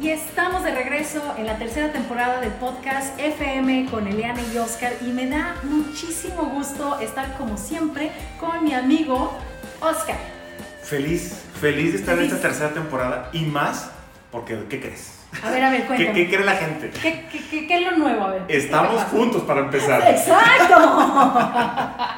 Y estamos de regreso en la tercera temporada del podcast FM con Eliana y Oscar y me da muchísimo gusto estar como siempre con mi amigo Oscar. Feliz, feliz de estar Feliz. en esta tercera temporada y más porque, ¿qué crees? A ver, a ver, ¿Qué, cuéntame. qué cree la gente? ¿Qué, qué, qué- qué es lo nuevo? A ver. ¿qué Estamos juntos para empezar. ¡Exacto!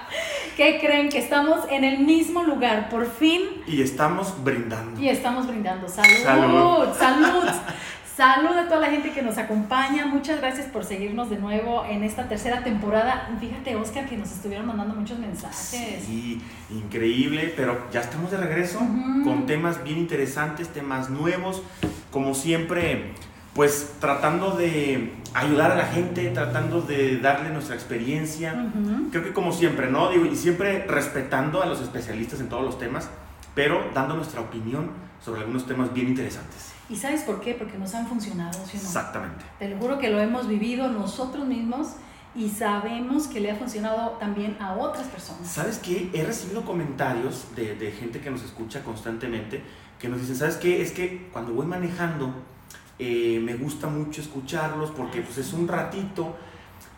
¿Qué creen? Que estamos en el mismo lugar, por fin, Y estamos brindando. y estamos brindando. ¡Salud! Salud. ¡Salud! Salud a toda la gente que nos acompaña. Muchas gracias por seguirnos de nuevo en esta tercera temporada. Fíjate, Oscar, que nos estuvieron mandando muchos mensajes. Sí, increíble, pero ya estamos de regreso con temas bien interesantes, temas nuevos, como siempre, pues tratando de ayudar a la gente, tratando de darle nuestra experiencia. Creo que como siempre, ¿no? Digo, y siempre respetando a los especialistas en todos los temas, pero dando nuestra opinión sobre algunos temas bien interesantes. ¿Y sabes por qué? Porque nos han funcionado, ¿sí no? Exactamente. Te lo juro que lo hemos vivido nosotros mismos y sabemos que le ha funcionado también a otras personas. ¿Sabes qué? He recibido comentarios de, de gente que nos escucha constantemente que nos dicen, ¿sabes qué? Es que cuando voy manejando eh, me gusta mucho escucharlos porque pues es un ratito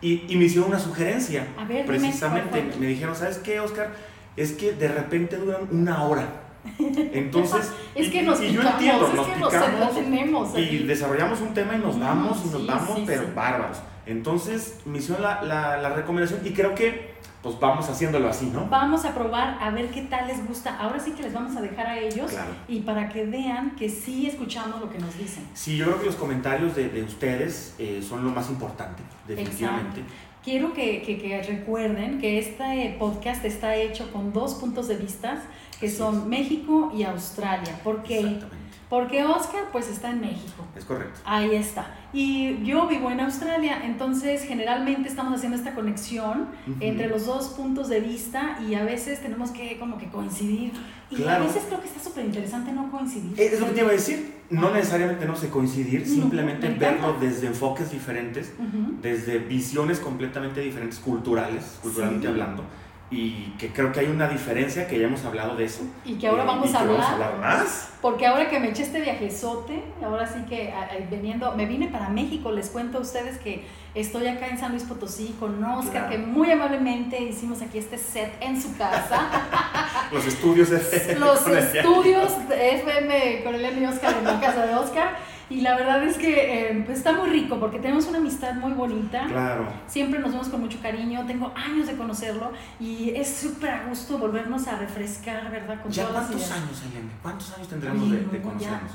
y, y me hicieron una sugerencia. A ver, Precisamente me dijeron, ¿sabes qué, Oscar? Es que de repente duran una hora. Entonces, Es y- que nos y yo entiendo, es nos que nos picamos y desarrollamos un tema y nos No, damos y nos sí, damos, sí, pero sí. bárbaros. Entonces, me hicieron la, la, la recomendación y creo que pues vamos haciéndolo así, ¿no? Vamos a probar a ver qué tal les gusta. Ahora sí que les vamos a dejar a ellos Claro. y para que vean que sí escuchamos lo que nos dicen. Sí, yo creo que los comentarios de, de ustedes eh, son lo más importante, definitivamente. Quiero que, que- que recuerden que este podcast está hecho con dos puntos de vista que Así son es. México y Australia. ¿Por qué? Porque Oscar pues está en México. Es correcto. Ahí está. Y yo vivo en Australia, entonces generalmente estamos haciendo esta conexión entre los dos puntos de vista y a veces tenemos que como que coincidir. Y Claro. a veces creo que está súper interesante no coincidir. Eh, Es lo que te iba a decir. No Ah. necesariamente no sé coincidir, No, simplemente verlo desde enfoques diferentes, Ujú. desde visiones completamente diferentes, culturales, culturalmente Sí. hablando. Y que creo que hay una diferencia, que ya hemos hablado de eso. Y que ahora Eh, vamos y a que hablar. Vamos a hablar más. Porque ahora que me eché este viajezote, ahora sí que a- a- veniendo, me vine para México, les cuento a ustedes que estoy acá en San Luis Potosí con Oscar, Claro. que muy amablemente hicimos aquí este set en su casa. Los estudios de Los el- estudios de FM con Elena y Oscar en la casa de Oscar. Y la verdad es que eh, pues está muy rico porque tenemos una amistad muy bonita. Claro. Siempre nos vemos con mucho cariño, tengo años de conocerlo y es súper a gusto volvernos a refrescar, ¿verdad? Con ¿Ya todas cuántos años, Elena? ¿Cuántos años tendremos Oye, de, de no, conocernos?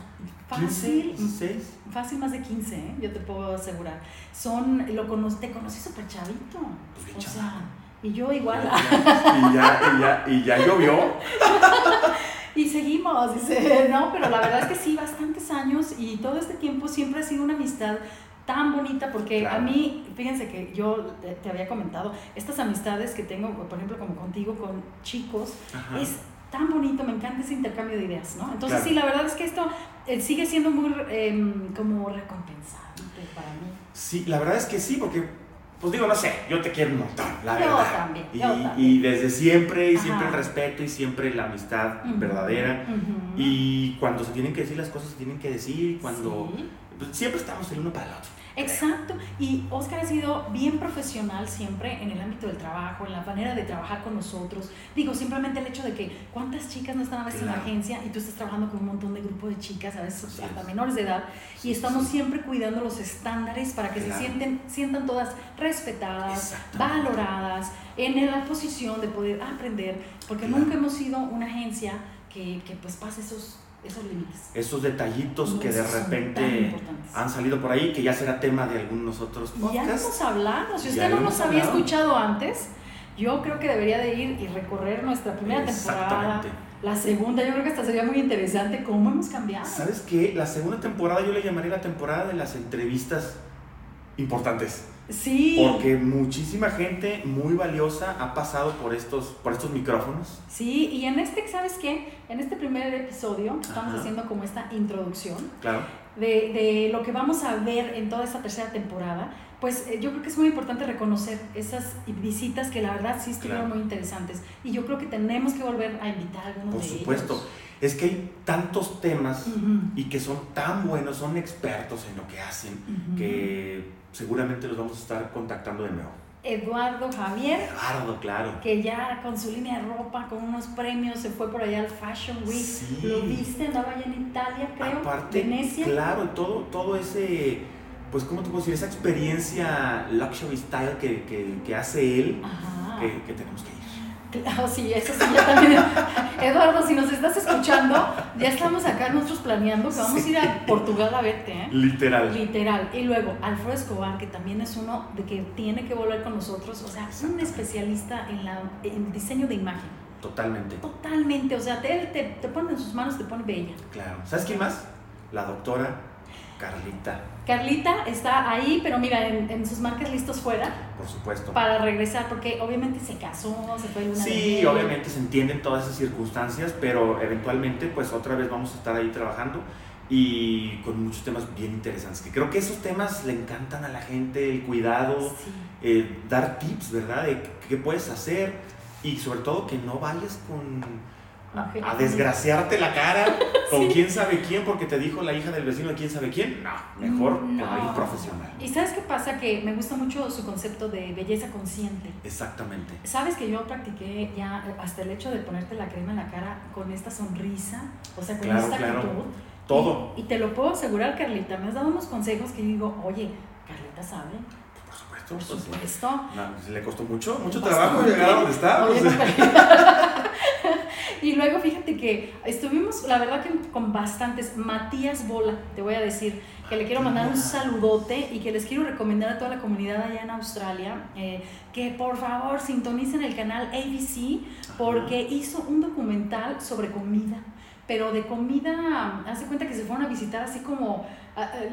ya, ¿15? Fácil, ¿16? fácil más de 15, ¿eh? yo te puedo asegurar. Son, lo cono te conocí súper chavito. Pues o sea, y yo igual. Y ya, y ya, y ya llovió. Y seguimos, dice, no, pero la verdad es que sí, bastantes años y todo este tiempo siempre ha sido una amistad tan bonita porque Claro. a mí, fíjense que yo te, te había comentado, estas amistades que tengo, por ejemplo, como contigo, con chicos, Ajá. es tan bonito, me encanta ese intercambio de ideas, ¿no? Entonces Claro. sí, la verdad es que esto eh, sigue siendo muy em, como recompensante para mí. Sí, la verdad es que sí, porque, pues digo, no sé, yo te quiero un montón, la Yo verdad. también, y, yo también. y desde siempre, y Ajá. siempre el respeto, y siempre la amistad verdadera. Y cuando se tienen que decir las cosas, se tienen que decir, cuando... Sí. Pues, siempre estamos el uno para el otro. Exacto, y Oscar ha sido bien profesional siempre en el ámbito del trabajo, en la manera de trabajar con nosotros. Digo, simplemente el hecho de que cuántas chicas no están a veces en la Claro. agencia y tú estás trabajando con un montón de grupo de chicas, a veces Así hasta es. menores de edad, Sí, y estamos sí. siempre cuidando los estándares para que Claro. se sienten, sientan todas respetadas, valoradas, en la posición de poder aprender, porque Claro. nunca hemos sido una agencia que, que pues pase esos, esos límites. Esos detallitos que de repente han salido por ahí, que ya será tema de algunos otros Y Ya podcasts. hemos hablado. Si usted no nos había hablado. escuchado antes, yo creo que debería de ir y recorrer nuestra primera temporada. La segunda, yo creo que hasta sería muy interesante cómo hemos cambiado. ¿Sabes qué? La segunda temporada yo le llamaré la temporada de las entrevistas importantes. Sí. Porque muchísima gente muy valiosa ha pasado por estos, por estos micrófonos. Sí, y en este, ¿sabes qué? En este primer episodio estamos Ajá. haciendo como esta introducción Claro. de, de lo que vamos a ver en toda esta tercera temporada, pues eh, yo creo que es muy importante reconocer esas visitas que la verdad sí estuvieron muy interesantes. Y yo creo que tenemos que volver a invitar a algunos Por de supuesto. Es que hay tantos temas y que son tan buenos, son expertos en lo que hacen, que seguramente los vamos a estar contactando de nuevo. Eduardo Javier. Eduardo, claro. Que ya con su línea de ropa, con unos premios, se fue por allá al Fashion Week. Lo viste, andaba allá en Italia, creo. Aparte, Venecia. Claro, todo, todo ese, pues, ¿cómo te puedo decir? Esa experiencia luxury style que, que, que hace él, que, que tenemos que ir. Claro, sí, eso sí, ya también. Eduardo, si nos estás escuchando, ya estamos acá nosotros planeando que vamos a ir a Portugal a verte, ¿eh? Literal. Literal. Y luego, Alfredo Escobar, que también es uno de que tiene que volver con nosotros, o sea, es un especialista en, la, en diseño de imagen. Totalmente. Totalmente, o sea, te, te, te pone en sus manos, te pone bella. Claro. ¿Sabes quién más? La doctora Carlita. Carlita está ahí, pero mira, en, sus marcas listos fuera. Por supuesto. Para regresar, porque obviamente se casó, se fue una Sí, obviamente se entienden todas esas circunstancias, pero eventualmente, pues otra vez vamos a estar ahí trabajando y con muchos temas bien interesantes. Que creo que esos temas le encantan a la gente, el cuidado, eh, dar tips, ¿verdad? De qué puedes hacer y sobre todo que no vayas con a, desgraciarte la cara con quién sabe quién porque te dijo la hija del vecino de quién sabe quién. No, mejor no. con alguien profesional. ¿Y sabes qué pasa? Que me gusta mucho su concepto de belleza consciente. Exactamente. Sabes que yo practiqué ya hasta el hecho de ponerte la crema en la cara con esta sonrisa, o sea, con esta actitud. Todo. Y, te lo puedo asegurar, Carlita. Me has dado unos consejos que digo, oye, Carlita sabe. Por supuesto. Por pues supuesto. Pues, le costó mucho, mucho trabajo llegar a donde está. Luego fíjate que estuvimos, la verdad que con bastantes, Matías Bola, te voy a decir, que le quiero mandar un saludote y que les quiero recomendar a toda la comunidad allá en Australia eh, que por favor sintonicen el canal ABC porque hizo un documental sobre comida pero de comida, hace cuenta que se fueron a visitar así como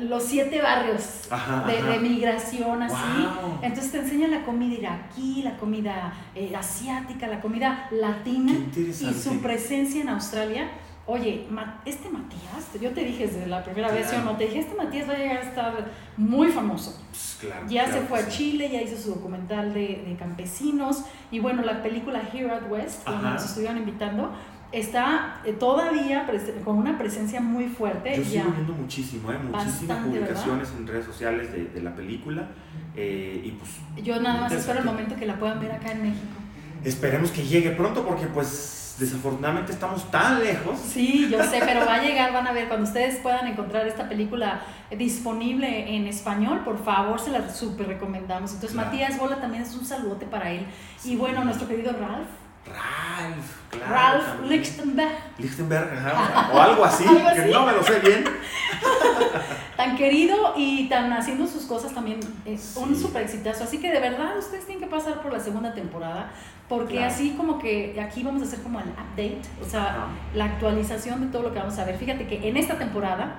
los siete barrios de, migración, así. Entonces te enseñan la comida iraquí, la comida eh, asiática, la comida latina y su presencia en Australia. Oye, este Matías, yo te dije desde la primera vez, yo no te dije, este Matías va a llegar a estar muy famoso. Pues claro, ya se fue a Chile, ya hizo su documental de, de, campesinos y bueno, la película Here at West, donde nos estuvieron invitando, está eh, todavía con una presencia muy fuerte. Yo sigo viendo muchísimo, ¿eh? muchísimas publicaciones en redes sociales de, de la película. Eh, y pues, Yo nada más espero el momento que la puedan ver acá en México. Esperemos que llegue pronto porque pues desafortunadamente estamos tan lejos. Sí, yo sé, pero va a llegar, van a ver, cuando ustedes puedan encontrar esta película disponible en español, por favor, se la súper recomendamos. Entonces, Matías Bola también es un saludote para él. Y bueno, nuestro querido Ralph Ralph, claro. Ralph Lichtenberg. Lichtenberg, o algo así, que no me lo sé bien. tan querido y tan haciendo sus cosas también. Es un súper exitazo. Así que de verdad ustedes tienen que pasar por la segunda temporada. Porque así como que aquí vamos a hacer como el update, o sea, la actualización de todo lo que vamos a ver. Fíjate que en esta temporada,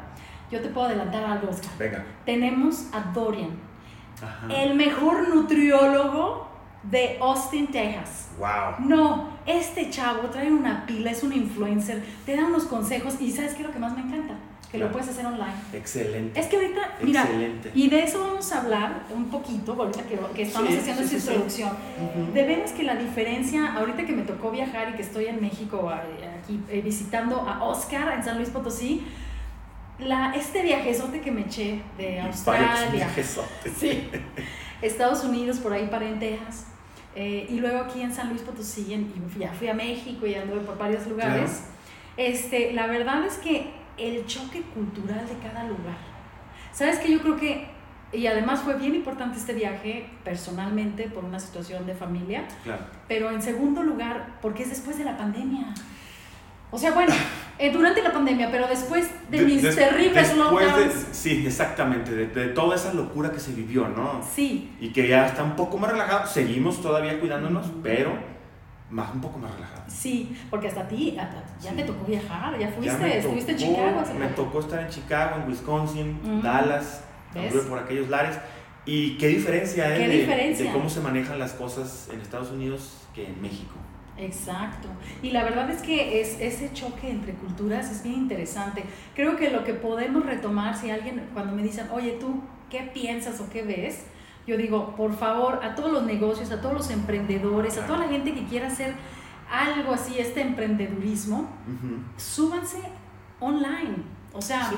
yo te puedo adelantar algo, Oscar. Venga. Tenemos a Dorian, el mejor nutriólogo de Austin, Texas. Wow. No, este chavo trae una pila, es un influencer, te da unos consejos y ¿sabes qué es lo que más me encanta? Que lo puedes hacer online. Excelente. Es que ahorita, mira, y de eso vamos a hablar un poquito, ahorita que, que estamos haciendo esta introducción. De veras que la diferencia, ahorita que me tocó viajar y que estoy en México, aquí eh, visitando a Oscar en San Luis Potosí, la, este viajezote que me eché de Australia. Viajezote. Sí. Estados Unidos, por ahí para en Texas. Eh, y luego aquí en San Luis Potosí, y ya fui a México y anduve por varios lugares. Este, la verdad es que el choque cultural de cada lugar. ¿Sabes que Yo creo que, y además fue bien importante este viaje personalmente por una situación de familia, claro. pero en segundo lugar, porque es después de la pandemia. O sea, bueno, eh, durante la pandemia, pero después de, mis terribles lockdowns. sí, exactamente, de, toda esa locura que se vivió, ¿no? Sí. Y que ya está un poco más relajado. Seguimos todavía cuidándonos, pero más un poco más relajado. Sí, porque hasta a ti ya te tocó viajar, ya fuiste, estuviste en Chicago. me tocó estar en Chicago, en Wisconsin, Dallas, anduve por aquellos lares. Y qué diferencia ¿Qué diferencia? de cómo se manejan las cosas en Estados Unidos que en México. Exacto. Y la verdad es que es, ese choque entre culturas es bien interesante. Creo que lo que podemos retomar, si alguien, cuando me dicen, oye, tú, ¿qué piensas o qué ves? yo digo, por favor, a todos los negocios, a todos los emprendedores, a toda la gente que quiera hacer algo así, este emprendedurismo, súbanse online. O sea,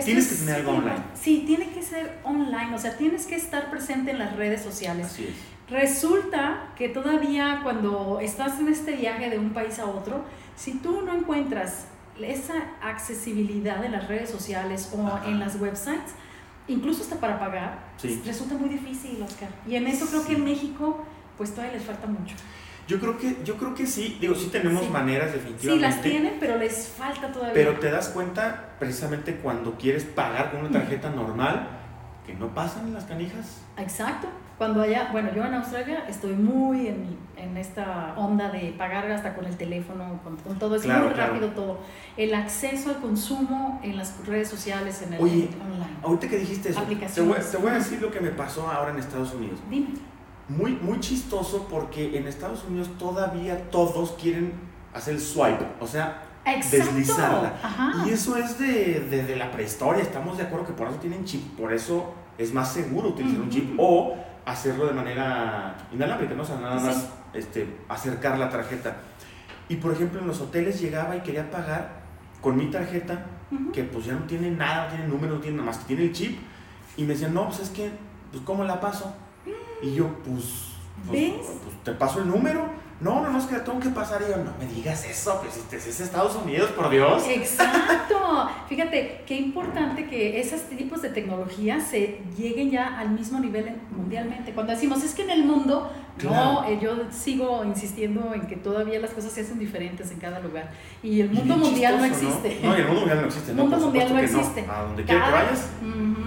tienes que tener algo online. Sí, tiene que ser online, o sea, tienes que estar presente en las redes sociales. Así es. Resulta que todavía cuando estás en este viaje de un país a otro, si tú no encuentras esa accesibilidad en las redes sociales o en las websites, incluso hasta para pagar, resulta muy difícil, Oscar. Y en eso creo que en México, pues todavía les falta mucho. Yo creo que, yo creo que sí, digo, sí tenemos maneras definitivamente. Sí, las tienen, pero les falta todavía. Pero te das cuenta precisamente cuando quieres pagar con una tarjeta normal que no pasan las canijas. Exacto. Cuando allá, bueno, yo en Australia estoy muy en, en esta onda de pagar hasta con el teléfono, con, todo, es muy rápido todo. El acceso al consumo en las redes sociales, en el Oye, online. Ahorita que dijiste eso, te voy, te voy a decir lo que me pasó ahora en Estados Unidos. Dime muy, muy chistoso porque en Estados Unidos todavía todos quieren hacer el swipe, o sea, deslizarla. Y eso es de, de, la prehistoria, estamos de acuerdo que por eso tienen chip, por eso es más seguro utilizar un chip o hacerlo de manera inalámbrica, ¿no? O sea, nada más este, acercar la tarjeta. Y por ejemplo, en los hoteles llegaba y quería pagar con mi tarjeta, que pues ya no tiene nada, no tiene número, no tiene nada más que tiene el chip, y me decían, no, pues es que, pues ¿cómo la paso? Y yo, pues, pues, pues, te paso el número. No, no, no, es que tengo que pasar. Y yo, no me digas eso, que si es Estados Unidos, por Dios. Exacto. Fíjate, qué importante que esos tipos de tecnología se lleguen ya al mismo nivel mundialmente. Cuando decimos, es que en el mundo, no, eh, yo sigo insistiendo en que todavía las cosas se hacen diferentes en cada lugar. Y el mundo mundial no existe. ¿no? y el mundo mundial no existe. El mundo mundial no existe. A donde quiera que vayas,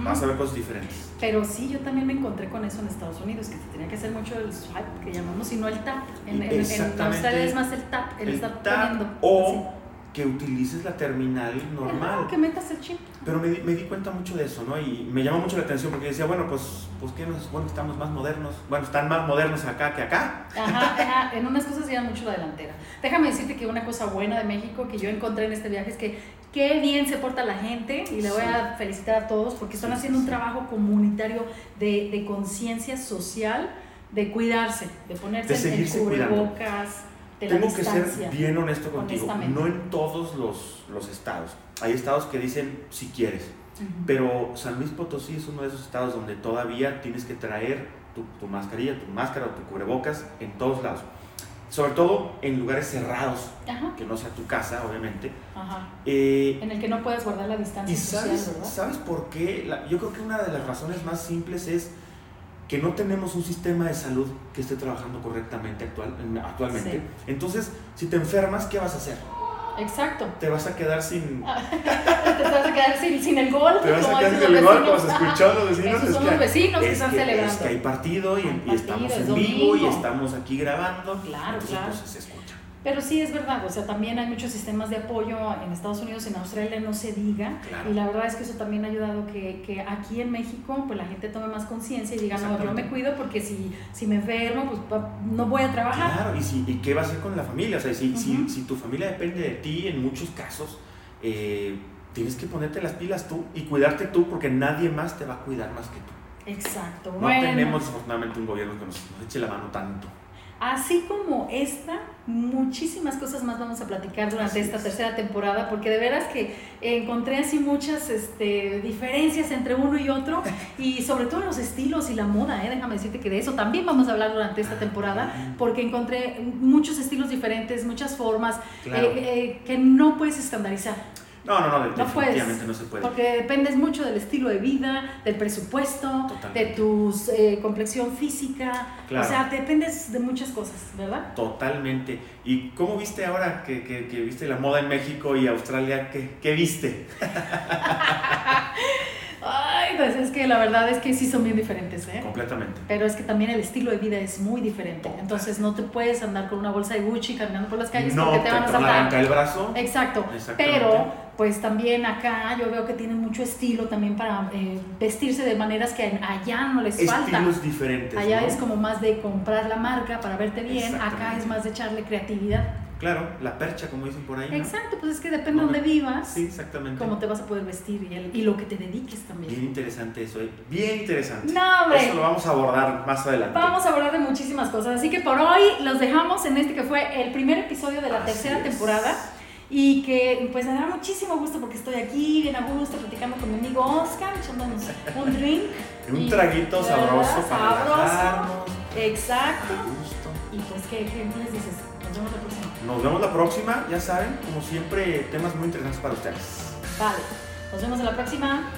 vas a ver cosas diferentes. Pero sí, yo también me encontré con eso en Estados Unidos, que se tenía que hacer mucho el swipe, que llamamos, y no el tap. En, en, en Australia es más el tap, el, estar poniendo. O que utilices la terminal normal. que metas el chip. Pero me, me, di cuenta mucho de eso, ¿no? Y me llamó mucho la atención porque decía, bueno, pues, pues ¿qué nos, estamos más modernos. Bueno, están más modernos acá que acá. Ajá, en unas cosas llevan mucho la delantera. Déjame decirte que una cosa buena de México que yo encontré en este viaje es que qué bien se porta la gente y le voy a felicitar a todos porque están haciendo un trabajo comunitario de, de conciencia social, de cuidarse, de ponerse de el cubrebocas tengo que ser bien honesto contigo. No en todos los, los, estados. Hay estados que dicen si quieres. Pero San Luis Potosí es uno de esos estados donde todavía tienes que traer tu, tu, mascarilla, tu máscara o tu cubrebocas en todos lados. Sobre todo en lugares cerrados, que no sea tu casa, obviamente. Eh, en el que no puedes guardar la distancia. ¿Y sabes, ¿sabes por qué? yo creo que una de las razones más simples es que no tenemos un sistema de salud que esté trabajando correctamente actual, actualmente. Entonces, si te enfermas, ¿qué vas a hacer? Exacto. Te vas a quedar sin. te vas a quedar sin, el gol. Te vas a quedar sin el gol, como se escuchó los vecinos. Esos son los vecinos que están celebrando. Es que hay partido y, estamos en vivo y estamos aquí grabando. Claro, claro. Pues, se escucha. Pero sí es verdad, o sea, también hay muchos sistemas de apoyo en Estados Unidos, en Australia no se diga. Y la verdad es que eso también ha ayudado que, que aquí en México pues la gente tome más conciencia y diga, no, yo me cuido porque si, si me enfermo, pues no voy a trabajar. Claro, y, si, y qué va a hacer con la familia. O sea, si, si, si tu familia depende de ti en muchos casos, eh, tienes que ponerte las pilas tú y cuidarte tú porque nadie más te va a cuidar más que tú. Exacto. No tenemos afortunadamente un gobierno que nos, nos eche la mano tanto. Así como esta, muchísimas cosas más vamos a platicar durante esta tercera temporada, porque de veras que encontré así muchas este, diferencias entre uno y otro, y sobre todo en los estilos y la moda, ¿eh? déjame decirte que de eso también vamos a hablar durante esta temporada, porque encontré muchos estilos diferentes, muchas formas eh, eh, que no puedes estandarizar. No, no, no, definitivamente no, se puede. Porque dependes mucho del estilo de vida, del presupuesto, de tu eh, complexión física. O sea, dependes de muchas cosas, ¿verdad? Totalmente. ¿Y cómo viste ahora que, que, que viste la moda en México y Australia? ¿Qué, qué viste? Que la verdad es que sí son bien diferentes, ¿eh? Completamente. Pero es que también el estilo de vida es muy diferente. Entonces no te puedes andar con una bolsa de Gucci caminando por las calles porque te, van a saltar. el brazo. Exacto. Pero pues también acá yo veo que tienen mucho estilo también para eh, vestirse de maneras que allá no les falta. Estilos diferentes. Allá es como más de comprar la marca para verte bien, acá es más de echarle creatividad. Claro, la percha, como dicen por ahí. ¿no? Exacto, pues es que depende de dónde vivas, Sí, exactamente. cómo te vas a poder vestir y, el- y lo que te dediques también. Bien interesante eso, ¿eh? Bien interesante. No, hombre. Eso lo vamos a abordar más adelante. Vamos a hablar de muchísimas cosas, así que por hoy los dejamos en este que fue el primer episodio de la Así tercera es. temporada y que pues me da muchísimo gusto porque estoy aquí bien a gusto platicando con mi amigo Oscar, echándonos un drink. Un Y- traguito sabroso para Sabroso. relajarnos. Exacto. Y pues, ¿qué, qué les dices? Vemos la próxima. Nos vemos la próxima, ya saben, como siempre, temas muy interesantes para ustedes. Vale, nos vemos en la próxima.